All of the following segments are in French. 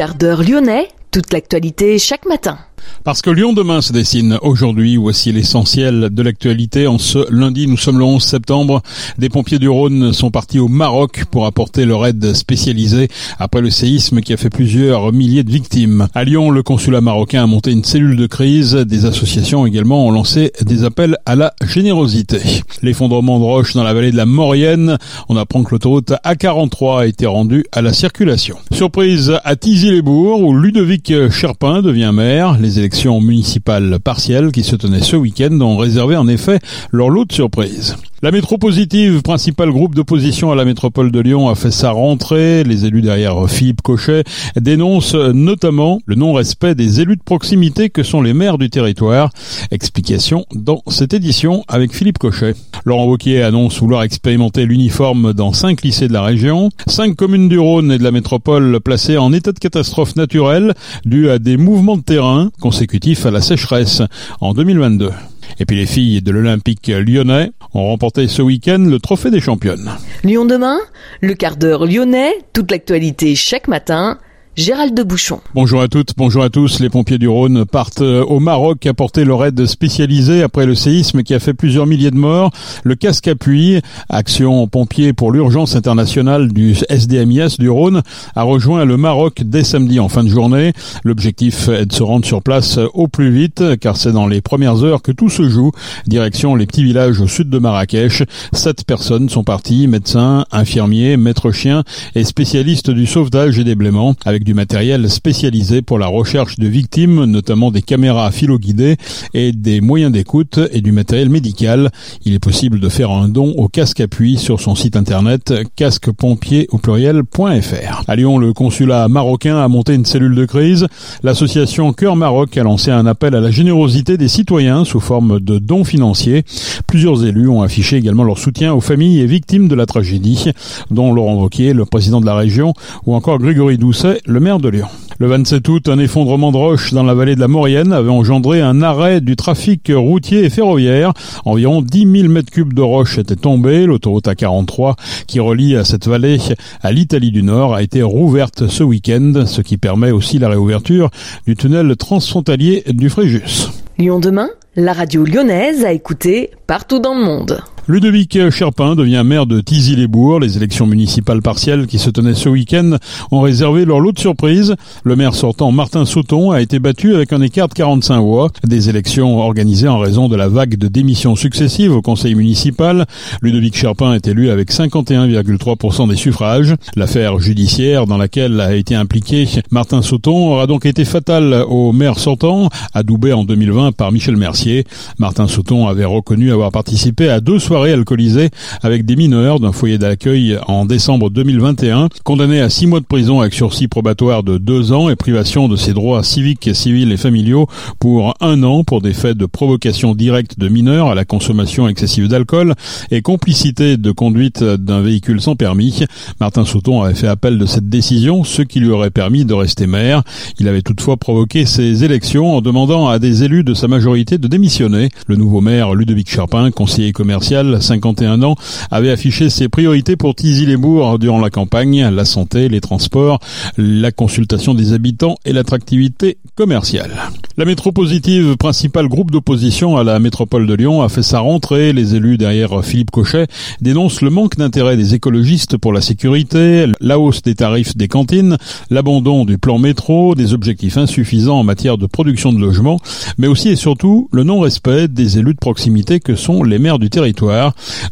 Quart lyonnais, toute l'actualité chaque matin. Parce que Lyon demain se dessine aujourd'hui, voici l'essentiel de l'actualité. En ce lundi, nous sommes le 11 septembre. Des pompiers du Rhône sont partis au Maroc pour apporter leur aide spécialisée après le séisme qui a fait plusieurs milliers de victimes. À Lyon, le consulat marocain a monté une cellule de crise. Des associations également ont lancé des appels à la générosité. L'effondrement de roches dans la vallée de la Maurienne. On apprend que l'autoroute A43 a été rendue à la circulation. Surprise à Tizy-les-Bourgs où Ludovic Cherpin devient maire. Les élections municipales partielles qui se tenaient ce week-end ont réservé en effet leur lot de surprises. La métropositive, principal groupe d'opposition à la métropole de Lyon, a fait sa rentrée. Les élus derrière Philippe Cochet dénoncent notamment le non-respect des élus de proximité que sont les maires du territoire. Explication dans cette édition avec Philippe Cochet. Laurent Wauquiez annonce vouloir expérimenter l'uniforme dans cinq lycées de la région. Cinq communes du Rhône et de la métropole placées en état de catastrophe naturelle dû à des mouvements de terrain consécutifs à la sécheresse en 2022. Et puis les filles de l'Olympique lyonnais ont remporté ce week-end le trophée des championnes. Lyon demain, le quart d'heure lyonnais, toute l'actualité chaque matin. Gérald de Bouchon. Bonjour à toutes, bonjour à tous. Les pompiers du Rhône partent euh, au Maroc apporter leur aide spécialisée après le séisme qui a fait plusieurs milliers de morts. Le casque appui, action pompiers pour l'urgence internationale du SDMIS du Rhône, a rejoint le Maroc dès samedi en fin de journée. L'objectif est de se rendre sur place au plus vite car c'est dans les premières heures que tout se joue. Direction les petits villages au sud de Marrakech. Sept personnes sont parties, médecins, infirmiers, maîtres chiens et spécialistes du sauvetage et des blaiements avec du matériel spécialisé pour la recherche de victimes, notamment des caméras philo-guidées et des moyens d'écoute et du matériel médical. Il est possible de faire un don au casque appui sur son site internet casquepompier au pluriel.fr. À Lyon, le consulat marocain a monté une cellule de crise. L'association Cœur Maroc a lancé un appel à la générosité des citoyens sous forme de dons financiers. Plusieurs élus ont affiché également leur soutien aux familles et victimes de la tragédie, dont Laurent Wauquiez, le président de la région, ou encore Grégory Doucet, le maire de Lyon. Le 27 août, un effondrement de roches dans la vallée de la Maurienne avait engendré un arrêt du trafic routier et ferroviaire. Environ 10 000 mètres cubes de roches étaient tombés. L'autoroute A43, qui relie cette vallée à l'Italie du Nord, a été rouverte ce week-end, ce qui permet aussi la réouverture du tunnel transfrontalier du Fréjus. Lyon demain, la radio lyonnaise a écouté partout dans le monde. Ludovic Cherpin devient maire de Tizy-les-Bourgs. Les élections municipales partielles qui se tenaient ce week-end ont réservé leur lot de surprises. Le maire sortant Martin Sauton a été battu avec un écart de 45 voix. Des élections organisées en raison de la vague de démissions successives au conseil municipal. Ludovic Cherpin est élu avec 51,3% des suffrages. L'affaire judiciaire dans laquelle a été impliqué Martin Sauton aura donc été fatale au maire sortant, adoubé en 2020 par Michel Mercier. Martin Sauton avait reconnu avoir participé à deux soirées alcoolisé avec des mineurs d'un foyer d'accueil en décembre 2021, condamné à six mois de prison avec sursis probatoire de deux ans et privation de ses droits civiques, civils et familiaux pour un an pour des faits de provocation directe de mineurs à la consommation excessive d'alcool et complicité de conduite d'un véhicule sans permis. Martin Sauton avait fait appel de cette décision, ce qui lui aurait permis de rester maire. Il avait toutefois provoqué ses élections en demandant à des élus de sa majorité de démissionner. Le nouveau maire Ludovic Charpin, conseiller commercial, 51 ans, avait affiché ses priorités pour Tizy-les-Bourgs durant la campagne, la santé, les transports, la consultation des habitants et l'attractivité commerciale. La métropositive, principal groupe d'opposition à la métropole de Lyon, a fait sa rentrée. Les élus derrière Philippe Cochet dénoncent le manque d'intérêt des écologistes pour la sécurité, la hausse des tarifs des cantines, l'abandon du plan métro, des objectifs insuffisants en matière de production de logements, mais aussi et surtout le non-respect des élus de proximité que sont les maires du territoire.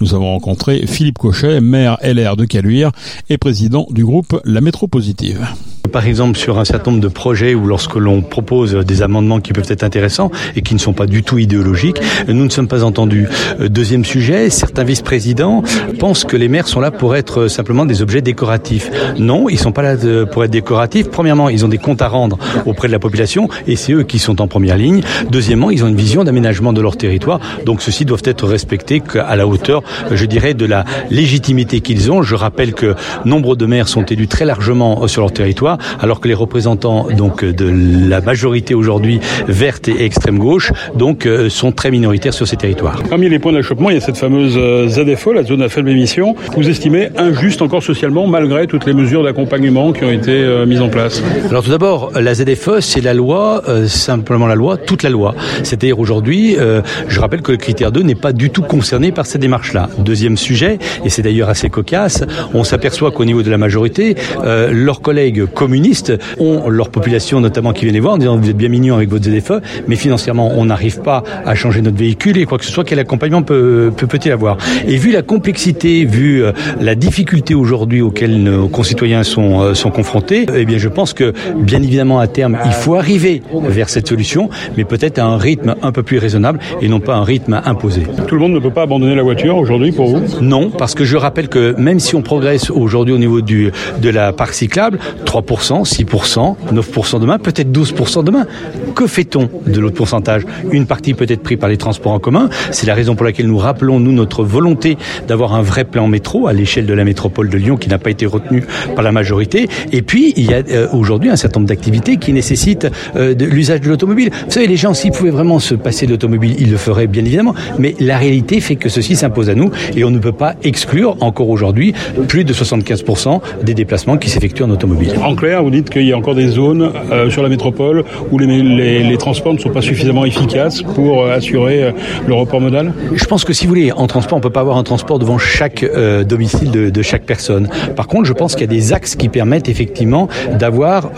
Nous avons rencontré Philippe Cochet, maire LR de Caluire et président du groupe La Métropositive. Par exemple, sur un certain nombre de projets où lorsque l'on propose des amendements qui peuvent être intéressants et qui ne sont pas du tout idéologiques, nous ne sommes pas entendus. Euh, deuxième sujet, certains vice-présidents pensent que les maires sont là pour être simplement des objets décoratifs. Non, ils sont pas là pour être décoratifs. Premièrement, ils ont des comptes à rendre auprès de la population et c'est eux qui sont en première ligne. Deuxièmement, ils ont une vision d'aménagement de leur territoire. Donc ceux-ci doivent être respectés à la hauteur, je dirais, de la légitimité qu'ils ont. Je rappelle que nombre de maires sont élus très largement sur leur territoire, alors que les représentants donc de la majorité aujourd'hui verte et extrême gauche donc sont très minoritaires sur ces territoires. Parmi les points d'achoppement, il y a cette fameuse ZFE, la zone à faible émission. Vous estimez injuste encore socialement malgré toutes les mesures d'accompagnement qui ont été mises en place? Alors tout d'abord, la ZFE, c'est la loi, simplement la loi, toute la loi. C'est-à-dire aujourd'hui, euh, je rappelle que le critère 2 n'est pas du tout concerné par cette démarche-là. Deuxième sujet, et c'est d'ailleurs assez cocasse, on s'aperçoit qu'au niveau de la majorité, euh, leurs collègues communistes ont leur population notamment qui vient les voir en disant vous êtes bien mignons avec votre ZFE, mais financièrement on n'arrive pas à changer notre véhicule et quoi que ce soit, quel accompagnement peut peut-il avoir? Et vu la complexité, vu euh, la difficulté aujourd'hui auxquelles nos concitoyens sont, sont confrontés, eh bien je pense que bien évidemment à terme il faut arriver vers cette solution, mais peut-être à un rythme un peu plus raisonnable et non pas un rythme imposé. Tout le monde ne peut pas abandonner la voiture aujourd'hui pour vous Non, parce que je rappelle que même si on progresse aujourd'hui au niveau du, de la parc cyclable, 3%, 6%, 9% demain, peut-être 12% demain. Que fait-on de l'autre pourcentage? Une partie peut être prise par les transports en commun. C'est la raison pour laquelle nous rappelons, nous, notre volonté d'avoir un vrai plan métro à l'échelle de la métropole de Lyon qui n'a pas été retenu par la majorité. Et puis, il y a euh, aujourd'hui un certain nombre d'activités qui nécessitent euh, l'usage de l'automobile. Vous savez, les gens, s'ils pouvaient vraiment se passer de l'automobile, ils le feraient bien évidemment. Mais la réalité fait que ceci s'impose à nous et on ne peut pas exclure encore aujourd'hui plus de 75% des déplacements qui s'effectuent en automobile. En clair, vous dites qu'il y a encore des zones euh, sur la métropole où les, les, les, transports ne sont pas suffisamment efficaces pour euh, assurer euh, le report modal? Je pense que si vous voulez, en transport, on ne peut pas avoir un transport devant chaque domicile de, de, chaque personne. Par contre, je pense qu'il y a des axes qui permettent effectivement d'avoir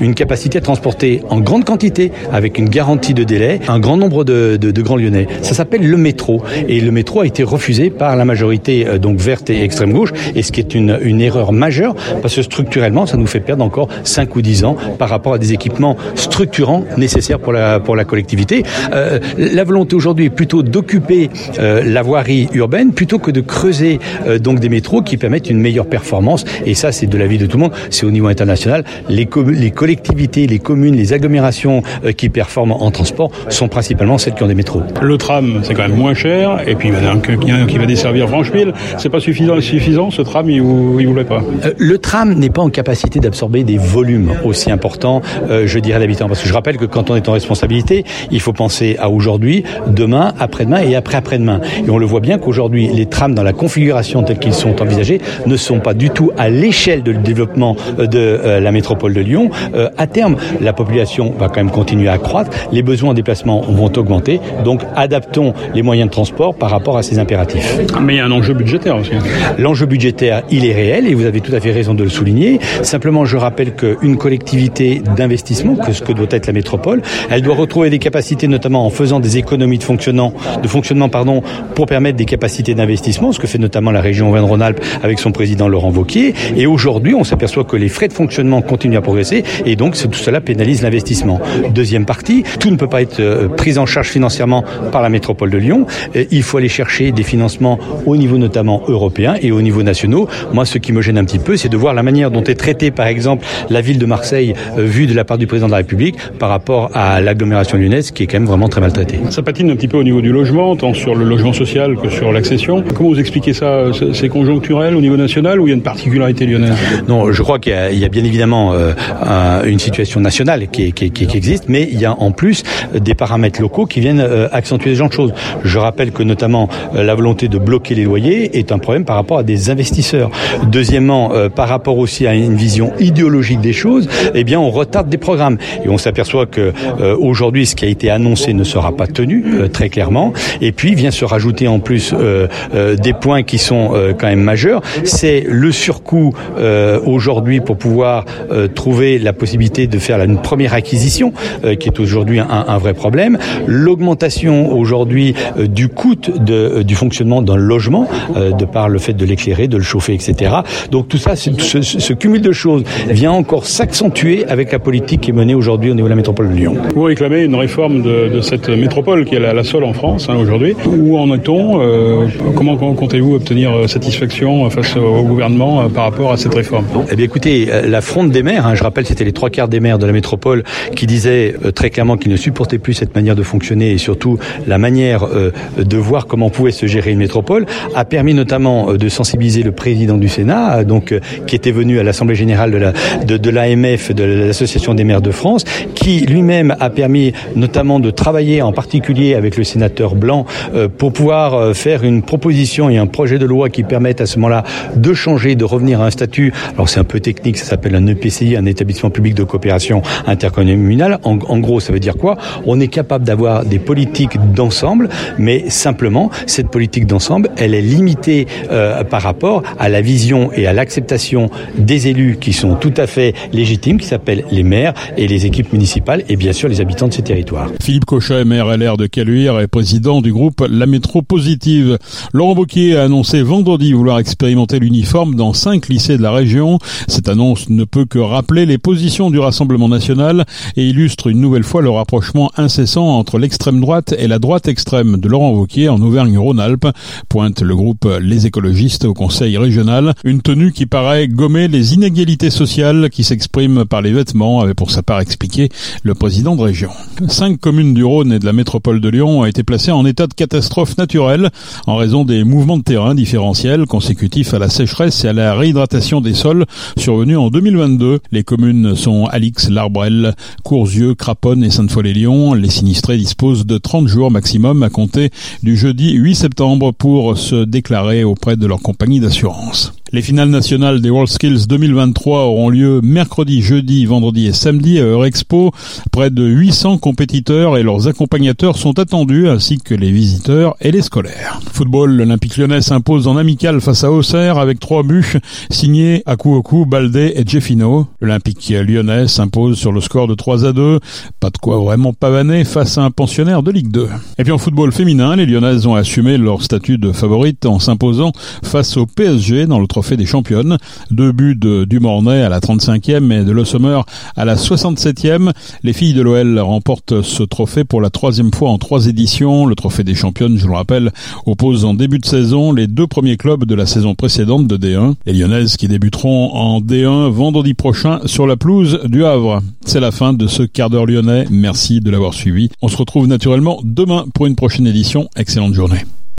une capacité à transporter en grande quantité avec une garantie de délai un grand nombre de, de, de grands lyonnais. Ça s'appelle le métro. Et le métro a été refusé par la majorité euh, donc verte et extrême gauche, et ce qui est une, erreur majeure, parce que structurellement, ça nous fait perdre encore 5 ou 10 ans par rapport à des équipements structurants nécessaires pour la, pour la collectivité. Euh, la volonté aujourd'hui est plutôt d'occuper euh, la voirie urbaine plutôt que de creuser donc des métros qui permettent une meilleure performance. Et ça, c'est de l'avis de tout le monde. C'est au niveau international. Les, les collectivités, les communes, les agglomérations qui performent en transport sont principalement celles qui ont des métros. Le tram, c'est quand même moins cher, et puis il y en a un qui va desservir Francheville. C'est pas suffisant, suffisant ce tram, il il voulait pas? Euh, le tram n'est pas en capacité d'absorber des volumes aussi importants, euh, je dirais, d'habitants. Parce que je rappelle que quand on est en responsabilité, il faut penser à aujourd'hui, demain, après-demain et après-après-demain. Et on le voit bien qu'aujourd'hui, les trams dans la configuration telle qu'ils sont envisagés ne sont pas du tout à l'échelle de développement de euh, la métropole de Lyon. À terme, la population va quand même continuer à croître, les besoins en déplacement vont augmenter, donc adaptons les moyens de transport par rapport à ces impératifs. Mais il y a un enjeu budgétaire aussi. L'enjeu budgétaire, il est réel et vous avez tout à fait raison de le souligner. Simplement, je rappelle qu'une collectivité d'investissement, que ce que doit être la métropole, elle doit retrouver des capacités, notamment en faisant des économies de fonctionnement, de fonctionnement pardon, pour permettre des capacités d'investissement, ce que fait notamment la région Auvergne-Rhône-Alpes avec son président Laurent Wauquiez. Et aujourd'hui, on s'aperçoit que les frais de fonctionnement continuent à progresser et donc tout cela pénalise l'investissement. Deuxième partie, tout ne peut pas être euh, pris en charge financièrement par la métropole de Lyon. Et il faut aller chercher des financements au niveau notamment européen et au niveau nationaux. Moi, ce qui me gêne un petit peu, c'est de voir la manière dont est traitée, par exemple, la ville de Marseille, euh, vue de la part du président de la République, par rapport à l'agglomération lyonnaise, qui est quand même vraiment très maltraitée. Ça patine un petit peu au niveau du logement, tant sur le logement social que sur l'accession. Comment vous expliquez ça? C'est conjoncturel au niveau national ou il y a une particularité lyonnaise? Non, je crois qu'il y, y, a bien évidemment euh, une situation nationale qui, qui, qui, existe, mais il y a en plus des paramètres locaux qui viennent euh, accentuer les gens de choses. Je rappelle que notamment la volonté de bloquer les loyers est un problème par rapport à des investisseurs. Deuxièmement, euh, par rapport aussi à une vision idéologique des choses, eh bien on retarde des programmes et on s'aperçoit que euh, aujourd'hui ce qui a été annoncé ne sera pas tenu euh, très clairement. Et puis vient se rajouter en plus euh, euh, des points qui sont euh, quand même majeurs. C'est le surcoût euh, aujourd'hui pour pouvoir euh, trouver la possibilité de faire une première acquisition, euh, qui est aujourd'hui un, vrai problème. L'augmentation aujourd'hui euh, du coût de, euh, du fonctionnement d'un logement, euh, de par le fait de l'éclairer, de le chauffer, etc. Donc tout ça, ce, ce cumul de choses vient encore s'accentuer avec la politique qui est menée aujourd'hui au niveau de la métropole de Lyon. Vous réclamez une réforme de, de cette métropole qui est la, la seule en France hein, aujourd'hui. Où en est-on euh, Comment, comment comptez-vous obtenir satisfaction face au gouvernement euh, par rapport à cette réforme? Eh bien écoutez, la fronde des maires, hein, je rappelle c'était les trois quarts des maires de la métropole qui disaient euh, très clairement qu'ils ne supportaient plus cette manière de fonctionner et surtout la manière euh, de voir comment pouvait se gérer une métropole, a permis notamment de sensibiliser le président du Sénat, donc qui était venu à l'Assemblée générale de la de, l'AMF, de l'Association des maires de France, qui lui-même a permis notamment de travailler en particulier avec le sénateur Blanc pour pouvoir faire une proposition et un projet de loi qui permettent à ce moment-là de changer, de revenir à un statut. Alors c'est un peu technique, ça s'appelle un EPCI, un établissement public de coopération intercommunale. En gros, ça veut dire quoi? On est capable d'avoir des politiques d'ensemble, mais simplement cette politique d'ensemble, elle est limitée euh, par rapport à la vision et à l'acceptation des élus qui sont tout à fait légitimes, qui s'appellent les maires et les équipes municipales et bien sûr les habitants de ces territoires. Philippe Cochet, maire LR de Caluire et président du groupe La Métro Positive. Laurent Bocquier a annoncé vendredi vouloir expérimenter l'uniforme dans cinq lycées de la région. Cette annonce ne peut que rappeler les positions du Rassemblement national et illustre une nouvelle fois le rapprochement incessant entre l'extrême droite et la droite extrême de Laurent Wauquiez en Auvergne-Rhône-Alpes, pointe le groupe Les écologistes au Conseil régional. Une tenue qui paraît gommer les inégalités sociales qui s'expriment par les vêtements, avait pour sa part expliqué le président de région. Cinq communes du Rhône et de la métropole de Lyon ont été placées en état de catastrophe naturelle en raison des mouvements de terrain différentiels consécutifs à la sécheresse et à la réhydratation des sols survenus en 2022. Les communes sont Alix, L'Arbrel, Courzieux, Craponne et Sainte-Foy-les-Lyons. Les sinistrés disposent de 30 jours maximum à compter du jeudi 8 septembre pour se déclarer auprès de leur compagnie d'assurance. Les finales nationales des WorldSkills 2023 auront lieu mercredi, jeudi, vendredi et samedi à Eurexpo. Près de 800 compétiteurs et leurs accompagnateurs sont attendus, ainsi que les visiteurs et les scolaires. Football, l'Olympique lyonnais s'impose en amical face à Auxerre avec trois buts signés Akuoku, Baldé et Jeffino. L'Olympique lyonnais s'impose sur le score de 3 à 2. Pas de quoi vraiment pavaner face à un pensionnaire de Ligue 2. Et puis en football féminin, les lyonnaises ont assumé leur statut de favorite en s'imposant face au PSG dans le trophée des championnes. Deux buts de Dumornay à la 35e et de Le Sommer à la 67e. Les filles de l'OL remportent ce trophée pour la troisième fois en trois éditions. Le trophée des championnes, je le rappelle, oppose en début de saison les deux premiers clubs de la saison précédente de D1. Les Lyonnaises qui débuteront en D1 vendredi prochain sur la pelouse du Havre. C'est la fin de ce quart d'heure lyonnais. Merci de l'avoir suivi. On se retrouve naturellement demain pour une prochaine édition. Excellente journée.